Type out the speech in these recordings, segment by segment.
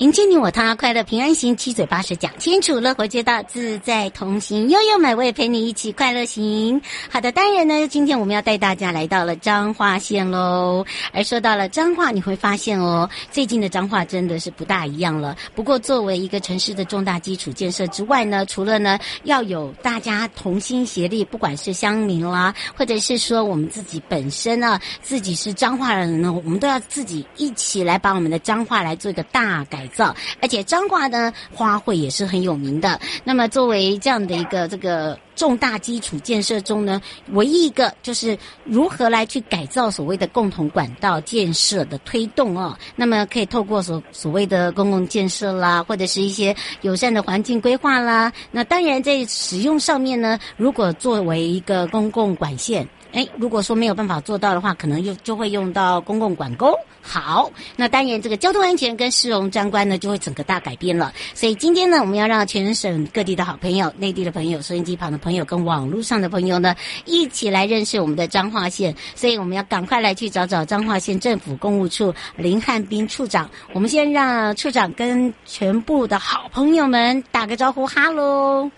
迎接你我他，快乐平安行，七嘴八舌讲清楚，乐活街道自在同行，悠悠美味陪你一起快乐行。好的，当然呢，今天我们要带大家来到了彰化县喽。而说到了彰化，你会发现哦，最近的彰化真的是不大一样了。不过，作为一个城市的重大基础建设之外呢，除了呢要有大家同心协力，不管是乡民啦，或者是说我们自己本身呢，自己是彰化人呢，我们都要自己一起来把我们的彰化来做一个大改造，而且彰化呢花卉也是很有名的。那么作为这样的一个这个重大基础建设中呢，唯一一个就是如何来去改造所谓的共同管道建设的推动哦。那么可以透过所所谓的公共建设啦，或者是一些友善的环境规划啦。那当然在使用上面呢，如果作为一个公共管线。哎，如果说没有办法做到的话，可能又就会用到公共管沟。好，那当然这个交通安全跟市容相关呢，就会整个大改变了。所以今天呢，我们要让全省各地的好朋友、内地的朋友、收音机旁的朋友跟网络上的朋友呢，一起来认识我们的彰化县。所以我们要赶快来去找找彰化县政府公务处林汉斌处长。我们先让处长跟全部的好朋友们打个招呼，哈喽。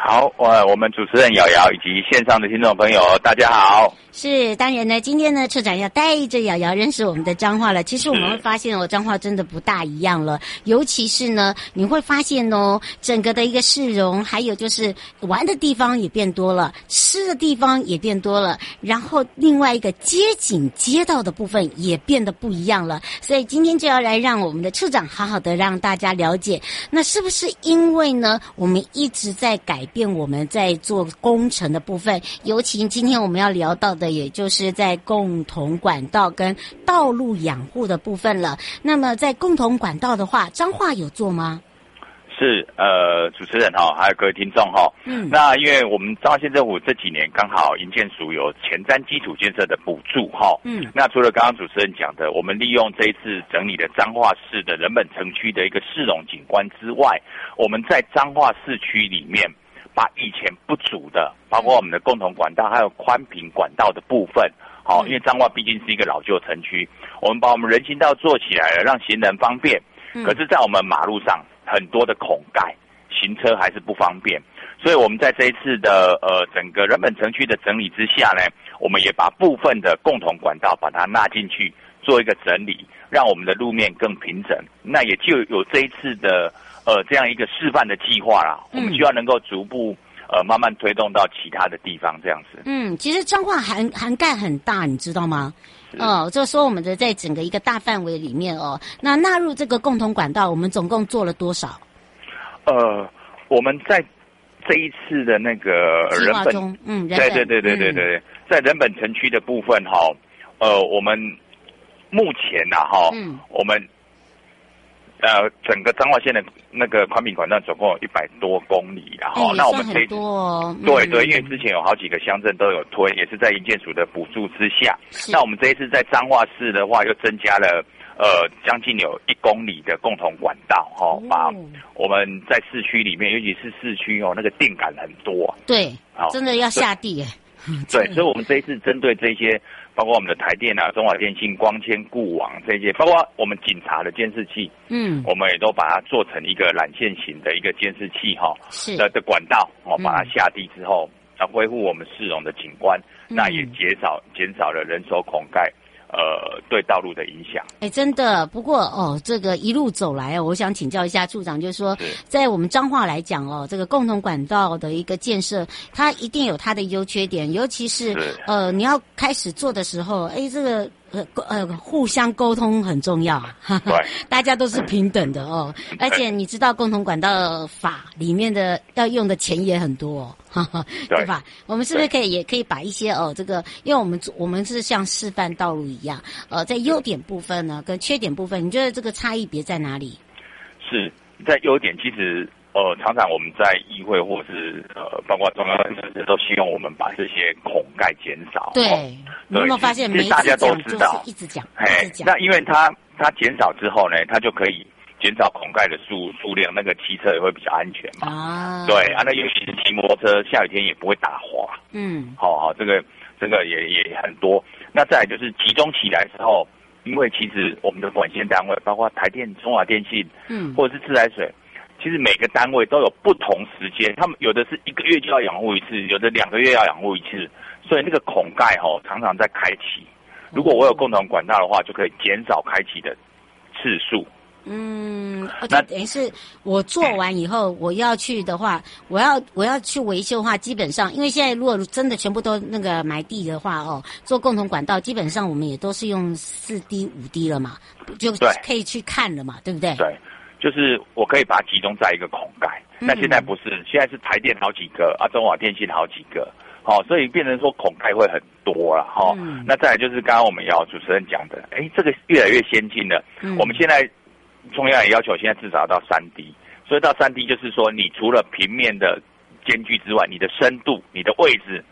好，我我们主持人瑶瑶以及线上的听众朋友，大家好。是，当然呢，今天呢，处长要带着瑶瑶认识我们的彰化了。其实我们会发现哦，彰化真的不大一样了。尤其是呢，你会发现哦，整个的一个市容，还有就是玩的地方也变多了，吃的地方也变多了。然后另外一个街景街道的部分也变得不一样了。所以今天就要来让我们的处长好好的让大家了解，那是不是因为呢，我们一直在改变我们在做工程的部分，尤其今天我们要聊到的。也就是在共同管道跟道路养护的部分了。那么在共同管道的话，彰化有做吗？是，呃，主持人哈，还有各位听众哈。嗯。那因为我们彰化县政府这几年刚好营建署有前瞻基础建设的补助哈。嗯。那除了刚刚主持人讲的，我们利用这一次整理的彰化市的人本城区的一个市容景观之外，我们在彰化市区里面。把以前不足的，包括我们的共同管道，还有宽频管道的部分，好，因为彰化毕竟是一个老旧城区，我们把我们人行道做起来了，让行人方便。可是，在我们马路上很多的孔盖，行车还是不方便。所以，我们在这一次的呃整个人本城区的整理之下呢，我们也把部分的共同管道把它纳进去，做一个整理，让我们的路面更平整。那也就有这一次的。呃，这样一个示范的计划啦，我们需要能够逐步呃慢慢推动到其他的地方，这样子。嗯，其实彰化涵涵盖很大，你知道吗？哦，就说我们的在整个一个大范围里面哦，那纳入这个共同管道，我们总共做了多少？呃，我们在这一次的那个人本，嗯，对对对对对对，嗯、在人本城区的部分哈，呃，我们目前呐哈，嗯，我们。呃，整个彰化县的那个宽频管道总共有一百多公里，然后、欸、那我们这一次，嗯、对对，因为之前有好几个乡镇都有推，也是在营建署的补助之下。那我们这一次在彰化市的话，又增加了呃将近有一公里的共同管道，哈、哦，把我们在市区里面，尤其是市区哦，那个电感很多，对，好。真的要下地。对，所以我们这一次针对这些，包括我们的台电啊、中华电信、光纤、固网这些，包括我们警察的监视器，嗯，我们也都把它做成一个缆线型的一个监视器哈，是的的管道哦，把它下地之后，啊恢复我们市容的景观，嗯、那也减少减少了人手孔盖。呃，对道路的影响，哎，真的。不过哦，这个一路走来哦，我想请教一下处长，就是说，在我们彰化来讲哦，这个共同管道的一个建设，它一定有它的优缺点，尤其是呃，你要开始做的时候，哎，这个。呃呃，互相沟通很重要，对，大家都是平等的哦。而且你知道，共同管道法里面的要用的钱也很多，哦，对吧？我们是不是可以也可以把一些哦，这个，因为我们我们是像示范道路一样，呃，在优点部分呢，跟缺点部分，你觉得这个差异别在哪里？是在优点，其实。呃，常常我们在议会或者是呃，包括中央政治都希望我们把这些孔盖减少。对，你有没有发现？其实大家都知道，一直讲，一直讲。那因为它它减少之后呢，它就可以减少孔盖的数数量，那个汽车也会比较安全嘛。啊，对啊，那尤其是骑摩托车，下雨天也不会打滑。嗯，好好，这个这个也也很多。那再来就是集中起来之后，因为其实我们的管线单位，包括台电、中华电信，嗯，或者是自来水。其实每个单位都有不同时间，他们有的是一个月就要养护一次，有的两个月要养护一次，所以那个孔盖哦常常在开启。如果我有共同管道的话，就可以减少开启的次数。嗯，那等于是我做完以后，我要去的话，我要我要去维修的话，基本上因为现在如果真的全部都那个埋地的话哦，做共同管道，基本上我们也都是用四 D 五 D 了嘛，就可以去看了嘛，对不对？对。就是我可以把它集中在一个孔盖，那现在不是，现在是台电好几个啊，中华电信好几个，好，所以变成说孔盖会很多了哈。那再来就是刚刚我们要主持人讲的，哎，这个越来越先进了。我们现在中央也要求现在至少要到三 D，所以到三 D 就是说，你除了平面的间距之外，你的深度、你的位置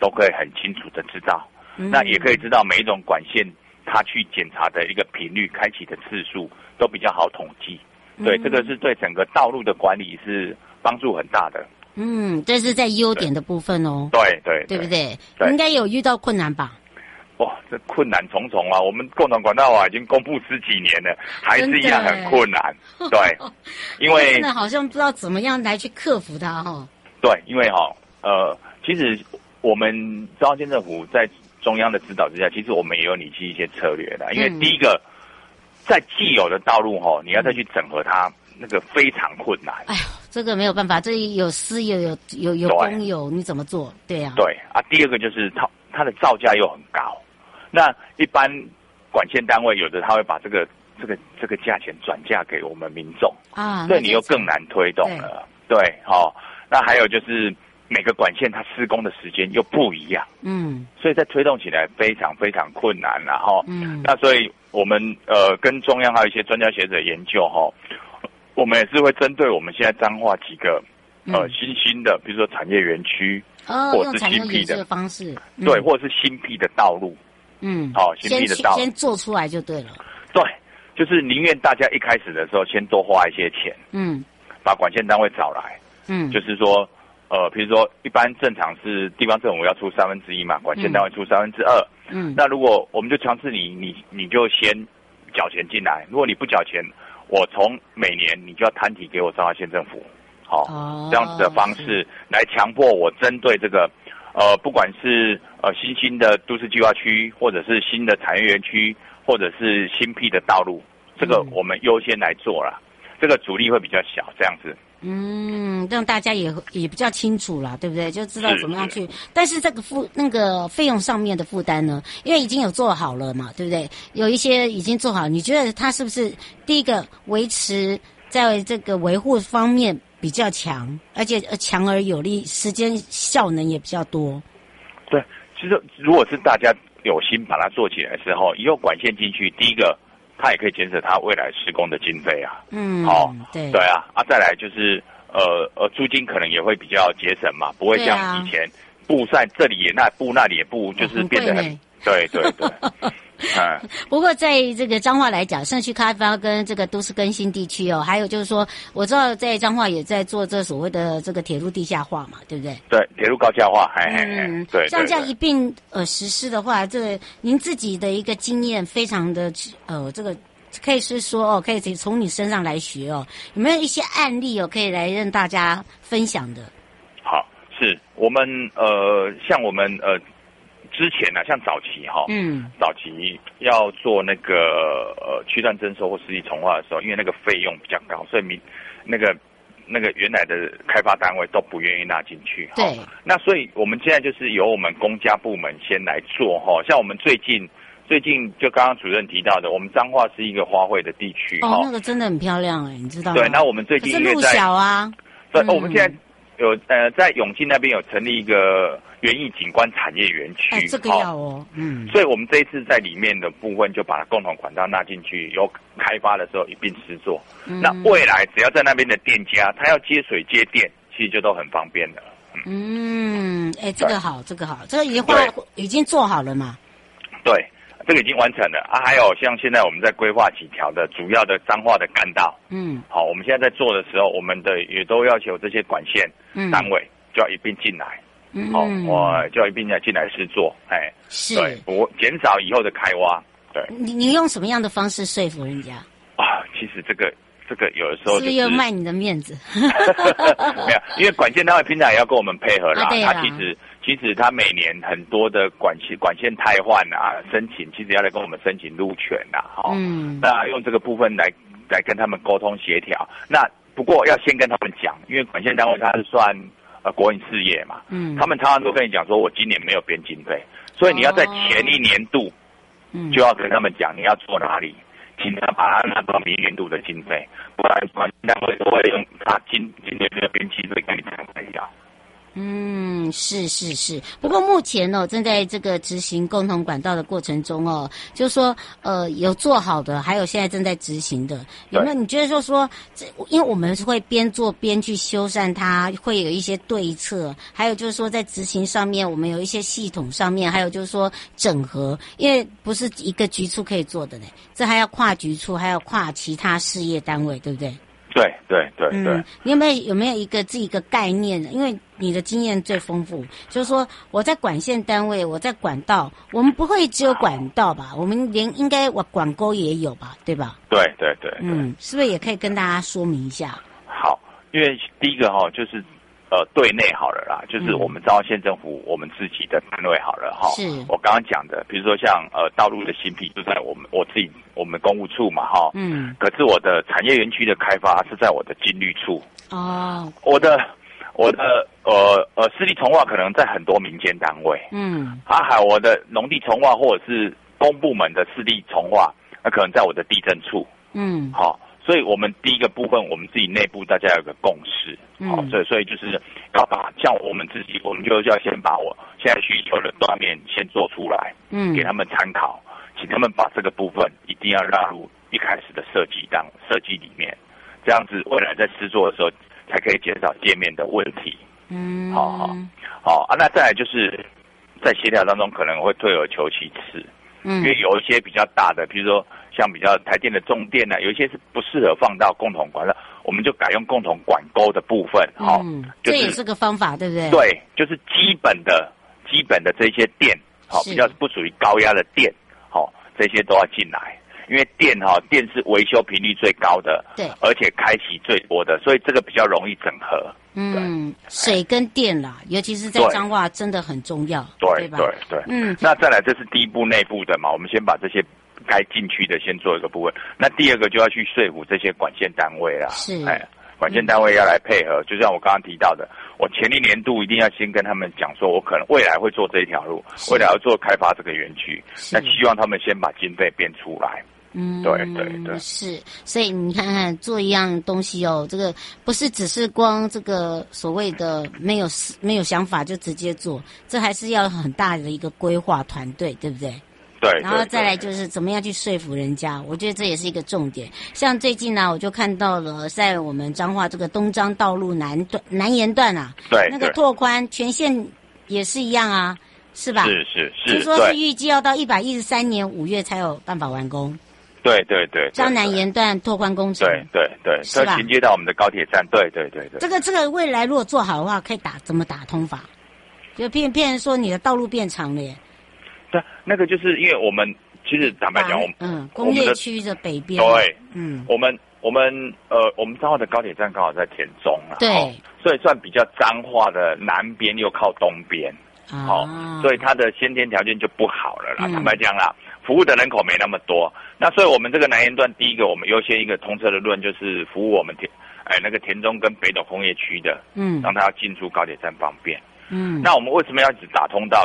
都可以很清楚的知道，那也可以知道每一种管线它去检查的一个频率、开启的次数都比较好统计。对，这个是对整个道路的管理是帮助很大的。嗯，这是在优点的部分哦。对对，对，不对？对应该有遇到困难吧？哇，这困难重重啊！我们共同管道法已经公布十几年了，还是一样很困难。对，因为真的好像不知道怎么样来去克服它哈、哦。对，因为哈、哦，呃，其实我们中央县政府在中央的指导之下，其实我们也有拟定一些策略的。因为第一个。嗯在既有的道路哈，你要再去整合它，那个非常困难。哎呦，这个没有办法，这有私有有有有公有，你怎么做？对呀。对啊，第二个就是它它的造价又很高。那一般管线单位有的他会把这个这个这个价钱转嫁给我们民众啊，所以你又更难推动了。对，好，那还有就是每个管线它施工的时间又不一样，嗯，所以在推动起来非常非常困难，然后嗯，那所以。我们呃跟中央还有一些专家学者研究哈，我们也是会针对我们现在彰化几个呃新兴的，比如说产业园区，或者是新辟的方式，对，或者是新辟的道路，嗯，好，新辟的道路。先做出来就对了。对，就是宁愿大家一开始的时候先多花一些钱，嗯，把管线单位找来，嗯，就是说呃，比如说一般正常是地方政府要出三分之一嘛，管线单位出三分之二。嗯，那如果我们就强制你，你你就先缴钱进来。如果你不缴钱，我从每年你就要摊提给我彰化县政府，好，哦、这样子的方式来强迫我针对这个，呃，不管是呃新兴的都市计划区，或者是新的产业园区，或者是新辟的道路，这个我们优先来做了，嗯、这个阻力会比较小，这样子。嗯，让大家也也比较清楚了，对不对？就知道怎么样去。但是这个负那个费用上面的负担呢？因为已经有做好了嘛，对不对？有一些已经做好，你觉得他是不是第一个维持在这个维护方面比较强，而且强而有力，时间效能也比较多？对，其实如果是大家有心把它做起来的时候，以后管线进去，第一个。它也可以减少它未来施工的经费啊，嗯，好、哦，对。对啊，啊，再来就是呃呃，租金可能也会比较节省嘛，不会像以前布在这里也那布那里也布，就是变得很，对对对，嗯。不过在这个彰化来讲，社区开发跟这个都市更新地区哦，还有就是说，我知道在彰化也在做这所谓的这个铁路地下化嘛，对不对？对，铁路高架化，嘿嘿嘿嗯，对。像这样一并呃实施的话，这个您自己的一个经验非常的呃，这个可以是说哦，可以从你身上来学哦，有没有一些案例哦，可以来让大家分享的？好，是我们呃，像我们呃。之前呢、啊，像早期哈，嗯，早期要做那个呃区段征收或实地重划的时候，因为那个费用比较高，所以民那个那个原来的开发单位都不愿意纳进去。对。那所以我们现在就是由我们公家部门先来做哈，像我们最近最近就刚刚主任提到的，我们彰化是一个花卉的地区。哦，那个真的很漂亮哎，你知道吗？对，那我们最近因为在路小啊，对、嗯，我们现在有呃在永庆那边有成立一个。园艺景观产业园区，哎，这个要哦，嗯，所以我们这一次在里面的部分就把它共同管道纳进去，有开发的时候一并施作。嗯，那未来只要在那边的店家，他要接水接电，其实就都很方便的。嗯，哎，这个好，这个好，这个已经画已经做好了嘛？对，这个已经完成了啊。还有像现在我们在规划几条的主要的彰化的干道，嗯，好，我们现在在做的时候，我们的也都要求这些管线单位就要一并进来。嗯，好，我就一并要进来试做，哎，是，对，我减少以后的开挖，对。你你用什么样的方式说服人家？啊，其实这个这个有的时候、就是、是要卖你的面子，没有，因为管线单位平常也要跟我们配合啦。啊、他其实其实他每年很多的管线管线汰换啊，申请其实要来跟我们申请路权呐，哈，嗯，那用这个部分来来跟他们沟通协调。那不过要先跟他们讲，因为管线单位他是算。呃，国营事业嘛，嗯，他们常常都跟你讲说，我今年没有编经费，所以你要在前一年度，嗯，就要跟他们讲你要做哪里，尽量把它拿到明年度的经费，不然管单位都会用他今今年的编经费跟你谈一下。嗯，是是是，不过目前呢、哦，正在这个执行共同管道的过程中哦，就是说，呃，有做好的，还有现在正在执行的，有没有？你觉得说说，这因为我们是会边做边去修缮它，会有一些对策，还有就是说在执行上面，我们有一些系统上面，还有就是说整合，因为不是一个局处可以做的嘞，这还要跨局处，还要跨其他事业单位，对不对？对对对对、嗯，你有没有有没有一个自己一个概念？因为你的经验最丰富，就是说我在管线单位，我在管道，我们不会只有管道吧？我们连应该我管沟也有吧？对吧？对对对，嗯，是不是也可以跟大家说明一下？好，因为第一个哈就是。呃，对内好了啦，就是我们彰化县政府我们自己的单位好了哈。是。我刚刚讲的，比如说像呃道路的新辟就在我们我自己我们公务处嘛哈。嗯。可是我的产业园区的开发是在我的经律处。哦。我的我的呃呃湿地重化可能在很多民间单位。嗯。啊，还有我的农地重化或者是公部门的湿地重化，那可能在我的地震处。嗯。好。所以，我们第一个部分，我们自己内部大家有个共识，好、嗯，所以，所以就是要把像我们自己，我们就要先把我现在需求的断面先做出来，嗯，给他们参考，请他们把这个部分一定要纳入一开始的设计当设计里面，这样子未来在制作的时候才可以减少界面的问题，嗯，好好好啊，那再来就是在协调当中可能会退而求其次，嗯，因为有一些比较大的，比如说。像比较台电的重电呢、啊，有一些是不适合放到共同管的，我们就改用共同管沟的部分，哈、嗯，就是、这也是个方法，对不对？对，就是基本的、基本的这些电，好，比较不属于高压的电，好，这些都要进来，因为电哈，电是维修频率最高的，对，而且开启最多的，所以这个比较容易整合。嗯，水跟电啦，尤其是在彰化真的很重要，对对吧？对对，嗯，那再来，这是第一步内部的嘛，我们先把这些。该进去的先做一个部分，那第二个就要去说服这些管线单位啦。是，哎，管线单位要来配合，嗯、就像我刚刚提到的，我前一年度一定要先跟他们讲说，我可能未来会做这一条路，未来要做开发这个园区，那希望他们先把经费编出来。嗯，对对对，是，所以你看看做一样东西哦，这个不是只是光这个所谓的没有没有想法就直接做，这还是要很大的一个规划团队，对不对？对，然后再来就是怎么样去说服人家，我觉得这也是一个重点。像最近呢，我就看到了在我们彰化这个东彰道路南段南延段啊，对，那个拓宽全线也是一样啊，是吧？是是是，听说是预计要到一百一十三年五月才有办法完工。对对对，江南沿段拓宽工程。对对对，是吧？衔接到我们的高铁站。对对对对。这个这个未来如果做好的话，可以打怎么打通法？就变变说你的道路变长了耶。对，那个就是因为我们其实坦白讲，我们嗯工业区的北边。对，嗯，我们我们呃，我们彰化的高铁站刚好在田中啊，对，所以算比较彰化的南边又靠东边，好，所以它的先天条件就不好了啦。坦白讲啦。服务的人口没那么多，那所以我们这个南延段第一个，我们优先一个通车的论就是服务我们田，哎，那个田中跟北斗工业区的，嗯，让他要进出高铁站方便，嗯，那我们为什么要只打通到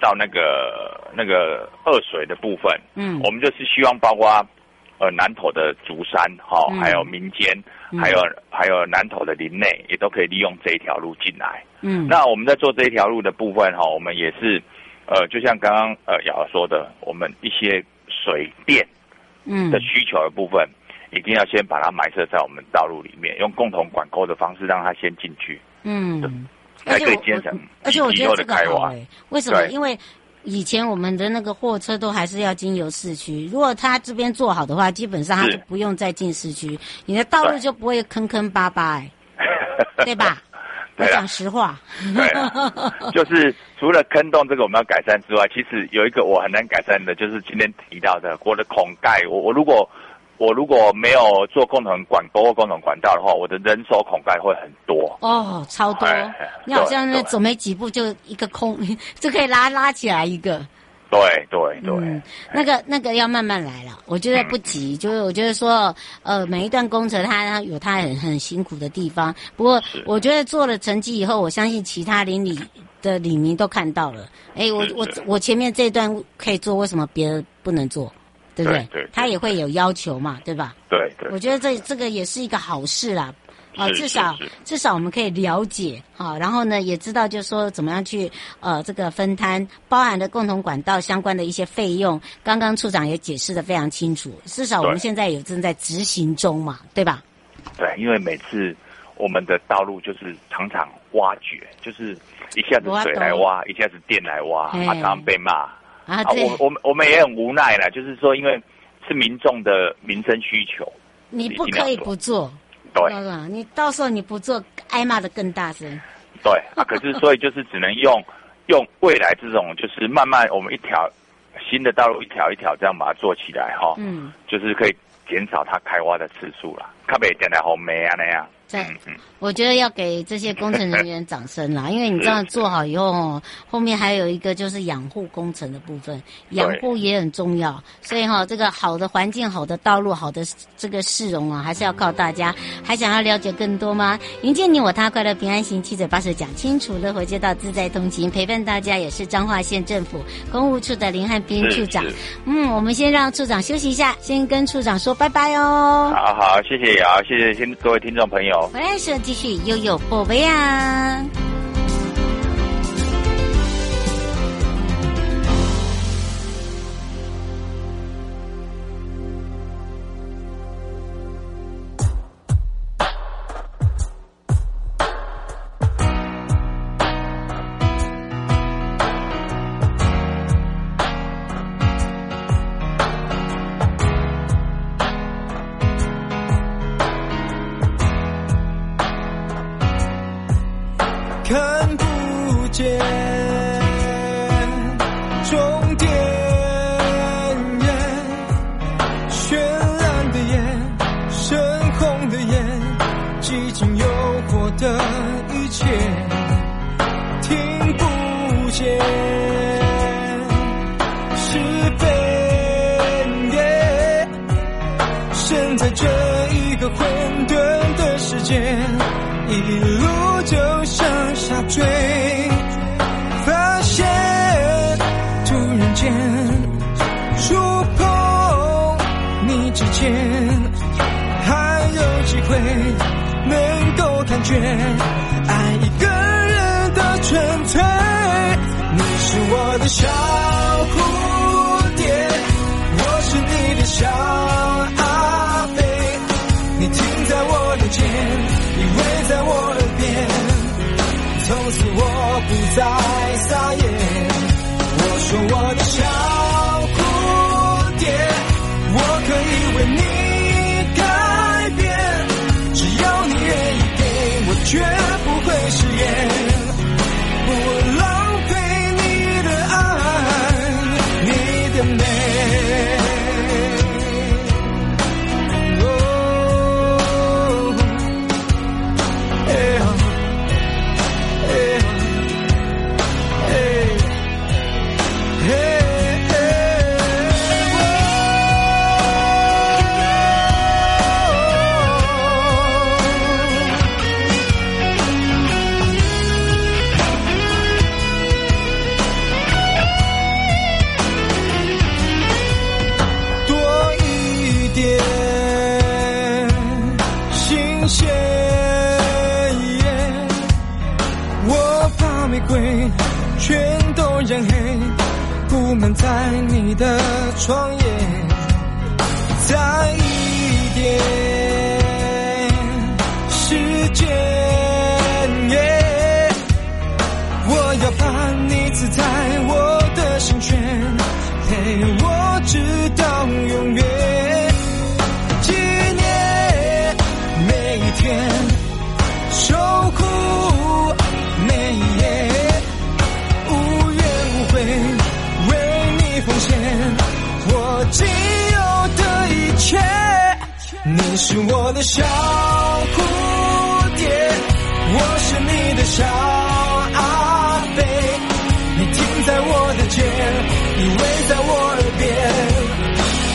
到那个那个二水的部分？嗯，我们就是希望包括呃南投的竹山哈，还有民间，还有还有南投的林内，也都可以利用这一条路进来，嗯，那我们在做这一条路的部分哈，我们也是。呃，就像刚刚呃瑶说的，我们一些水电嗯的需求的部分，嗯、一定要先把它埋设在我们道路里面，用共同管沟的方式让它先进去。嗯，才可以节省而且我觉得这个为什么？因为以前我们的那个货车都还是要经由市区，如果他这边做好的话，基本上他就不用再进市区，你的道路就不会坑坑巴巴哎，对吧？我讲实话，对，就是除了坑洞这个我们要改善之外，其实有一个我很难改善的，就是今天提到的我的孔盖。我我如果我如果没有做共同管沟或共同管道的话，我的人手孔盖会很多哦，超多。你好像是走没几步就一个空，就可以拉拉起来一个。对对对，嗯，那个那个要慢慢来了，我觉得不急，嗯、就是我觉得说，呃，每一段工程它它有它很很辛苦的地方，不过我觉得做了成绩以后，我相信其他邻里的里民都看到了，哎，我我我前面这段可以做，为什么别人不能做？对不对？对，对，对，他也会有要求嘛，对吧？对对，我觉得这这个也是一个好事啦。啊，至少至少我们可以了解啊，然后呢，也知道就是说怎么样去呃这个分摊，包含的共同管道相关的一些费用。刚刚处长也解释的非常清楚，至少我们现在也正在执行中嘛，对吧？对，因为每次我们的道路就是常常挖掘，就是一下子水来挖，一下子电来挖，常常被骂啊。我我们我们也很无奈了，就是说因为是民众的民生需求，你不可以不做。对，你到时候你不做，挨骂的更大声。对啊，可是所以就是只能用用未来这种，就是慢慢我们一条新的道路一条一条这样把它做起来哈，嗯，就是可以减少它开挖的次数了，特别点来好美啊那样。对，我觉得要给这些工程人员掌声啦，因为你这样做好以后，后面还有一个就是养护工程的部分，养护也很重要。所以哈，这个好的环境、好的道路、好的这个市容啊，还是要靠大家。还想要了解更多吗？迎接你我他，快乐平安行，七嘴八舌讲清楚，乐活街道自在通行，陪伴大家也是彰化县政府公务处的林汉斌处长。嗯，我们先让处长休息一下，先跟处长说拜拜哦。好好，谢谢瑶，谢谢听各位听众朋友。回来时继续悠悠宝贝啊。在你的窗沿，再一点。是我的小蝴蝶，我是你的小阿飞，你停在我的肩，依偎在我耳边，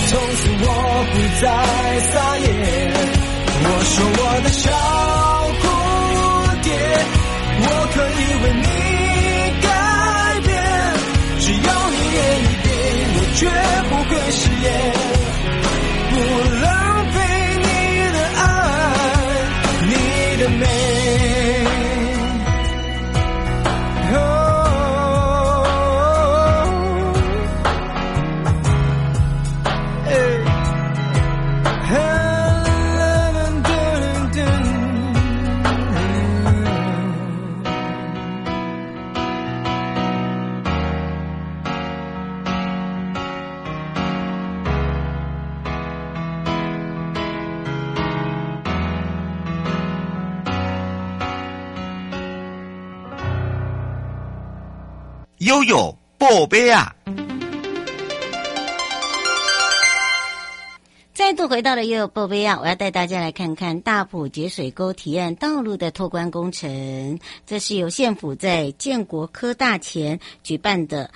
从此我不再撒野。我说我的小蝴蝶，我可以为你悠宝贝啊！再度回到了悠悠宝贝啊！我要带大家来看看大埔节水沟提案道路的拓宽工程。这是由县府在建国科大前举办的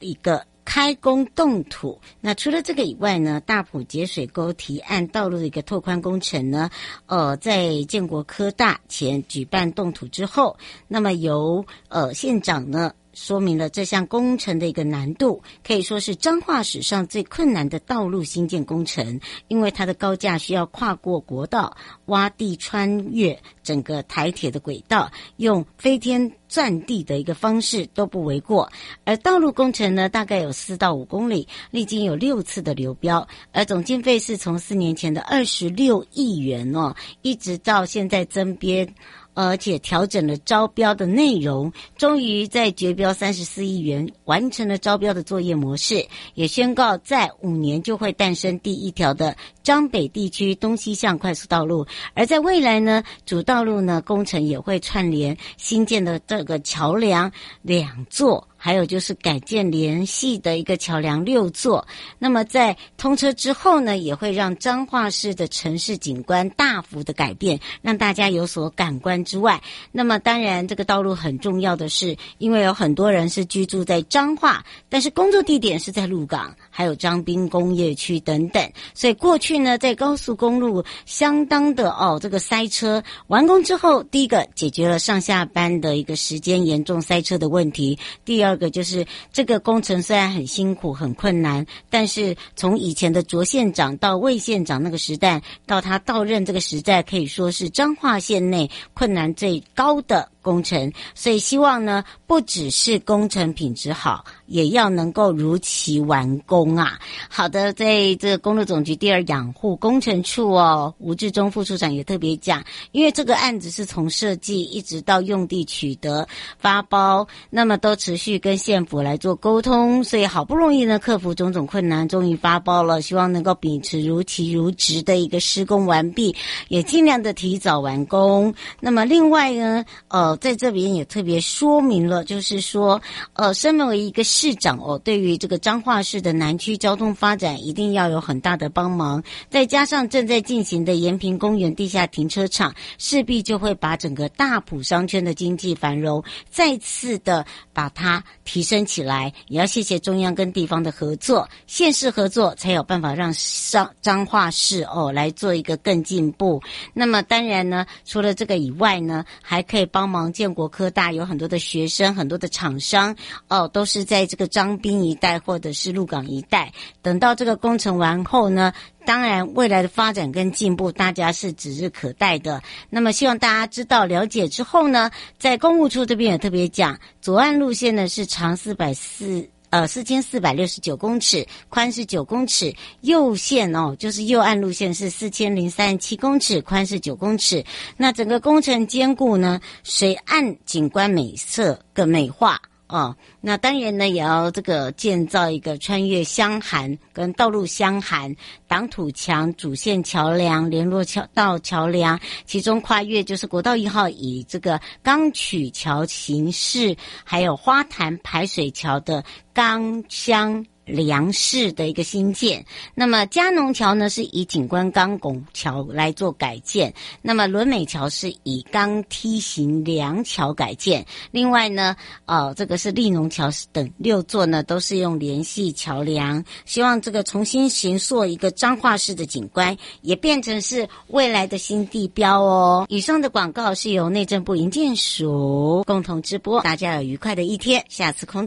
一个开工动土。那除了这个以外呢，大埔节水沟提案道路的一个拓宽工程呢，呃，在建国科大前举办动土之后，那么由呃县长呢。说明了这项工程的一个难度，可以说是彰化史上最困难的道路新建工程，因为它的高架需要跨过国道，挖地穿越整个台铁的轨道，用飞天钻地的一个方式都不为过。而道路工程呢，大概有四到五公里，历经有六次的流标，而总经费是从四年前的二十六亿元哦，一直到现在增编。而且调整了招标的内容，终于在绝标三十四亿元完成了招标的作业模式，也宣告在五年就会诞生第一条的张北地区东西向快速道路。而在未来呢，主道路呢工程也会串联新建的这个桥梁两座。还有就是改建联系的一个桥梁六座，那么在通车之后呢，也会让彰化市的城市景观大幅的改变，让大家有所感官之外，那么当然这个道路很重要的是，因为有很多人是居住在彰化，但是工作地点是在鹿港，还有彰滨工业区等等，所以过去呢，在高速公路相当的哦这个塞车，完工之后，第一个解决了上下班的一个时间严重塞车的问题，第二。这个就是这个工程虽然很辛苦很困难，但是从以前的卓县长到魏县长那个时代，到他到任这个时代，可以说是彰化县内困难最高的。工程，所以希望呢，不只是工程品质好，也要能够如期完工啊。好的，在这个公路总局第二养护工程处哦，吴志忠副处长也特别讲，因为这个案子是从设计一直到用地取得发包，那么都持续跟县府来做沟通，所以好不容易呢，克服种种困难，终于发包了，希望能够秉持如期如职的一个施工完毕，也尽量的提早完工。那么另外呢，呃，在这边也特别说明了，就是说，呃，身为一个市长哦，对于这个彰化市的南区交通发展，一定要有很大的帮忙。再加上正在进行的延平公园地下停车场，势必就会把整个大埔商圈的经济繁荣再次的把它提升起来。也要谢谢中央跟地方的合作，县市合作才有办法让彰彰化市哦来做一个更进步。那么当然呢，除了这个以外呢，还可以帮忙建国科大有很多的学生、很多的厂商哦，都是在这个张滨一带或者是鹿港一带。等到这个工程完后呢，当然未来的发展跟进步，大家是指日可待的。那么希望大家知道了解之后呢，在公务处这边也特别讲，左岸路线呢是长四百四。呃，四千四百六十九公尺，宽是九公尺。右线哦，就是右岸路线是四千零三十七公尺，宽是九公尺。那整个工程兼顾呢，水岸景观美色跟美化。哦，那当然呢，也要这个建造一个穿越乡涵跟道路乡涵挡土墙、主线桥梁、联络桥道桥梁，其中跨越就是国道一号以这个钢曲桥形式，还有花坛排水桥的钢箱。梁式的一个新建，那么嘉农桥呢是以景观钢拱桥来做改建，那么伦美桥是以钢梯形梁桥改建，另外呢，呃，这个是立农桥等六座呢都是用联系桥梁，希望这个重新形塑一个彰化市的景观，也变成是未来的新地标哦。以上的广告是由内政部营建署共同直播，大家有愉快的一天，下次空。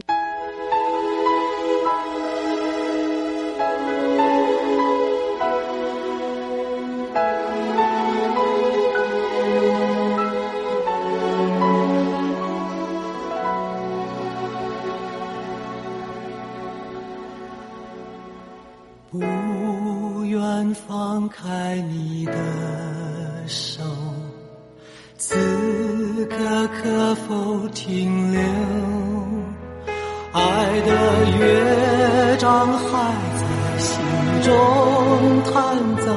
不愿放开你的手，此刻可否停留？爱的乐章还在心中弹奏，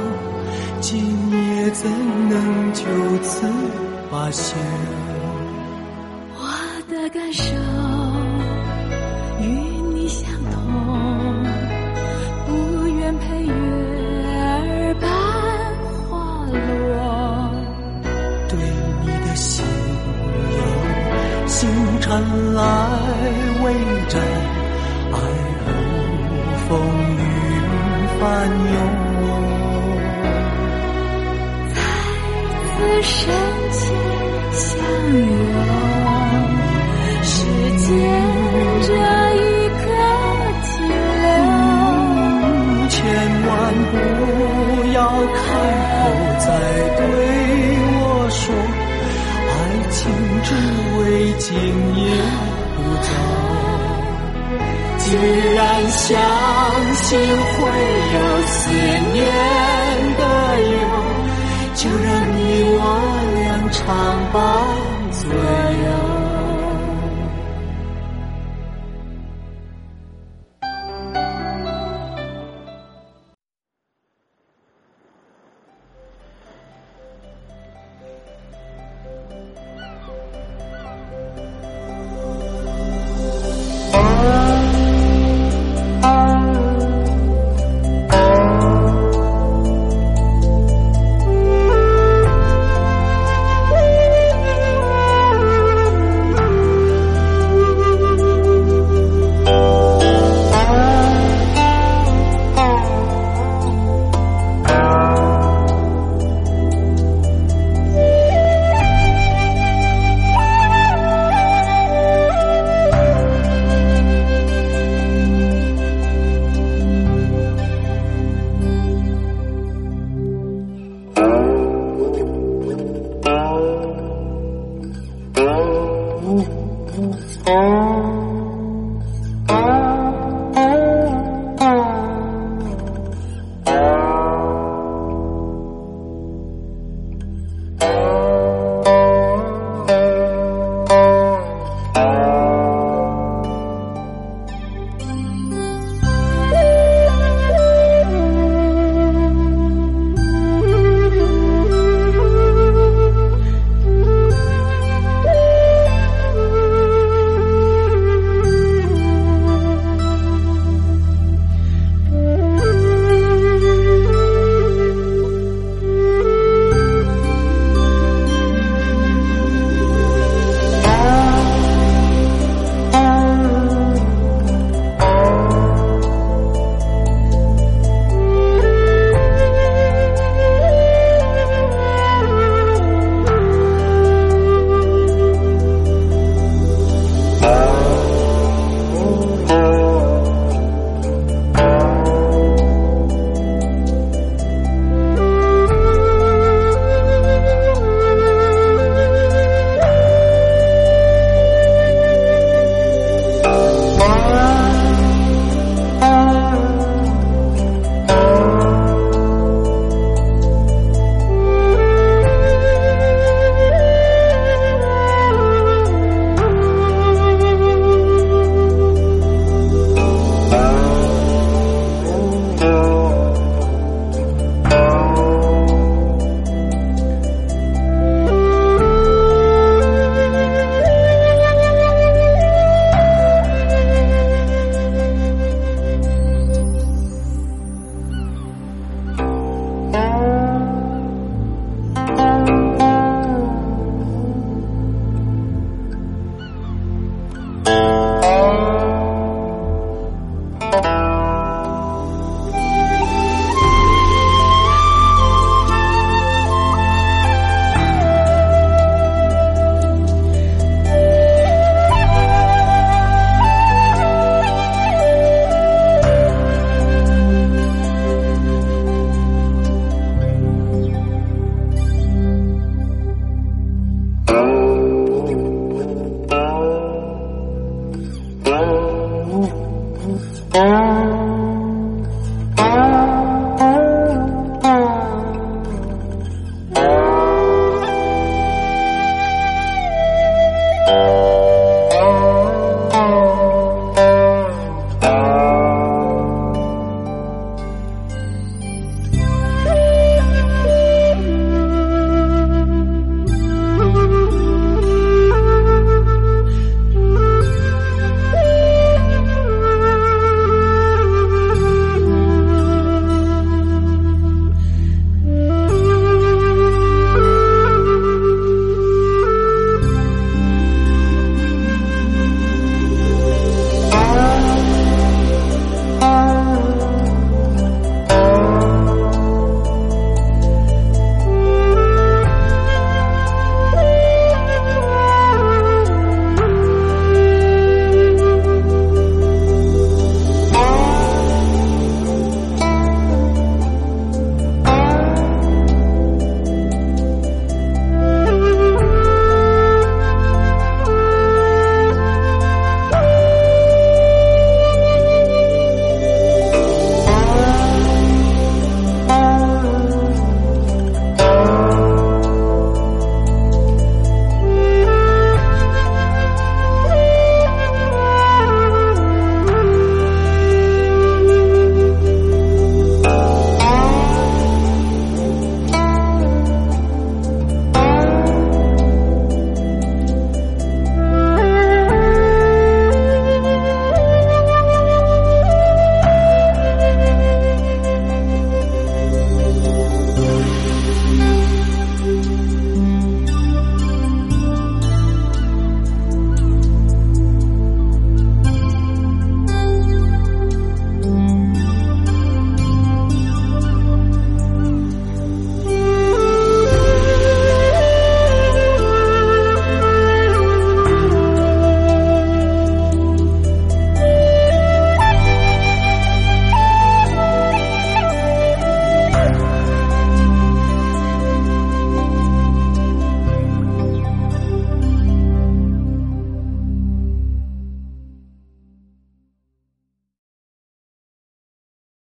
今夜怎能就此罢休？传来未战，爱如风雨翻涌，再次深情相拥，时间这一刻停留，千万不要开口再对我说。爱情只为今夜不走，既然相信会有思念的忧，就让你我俩常伴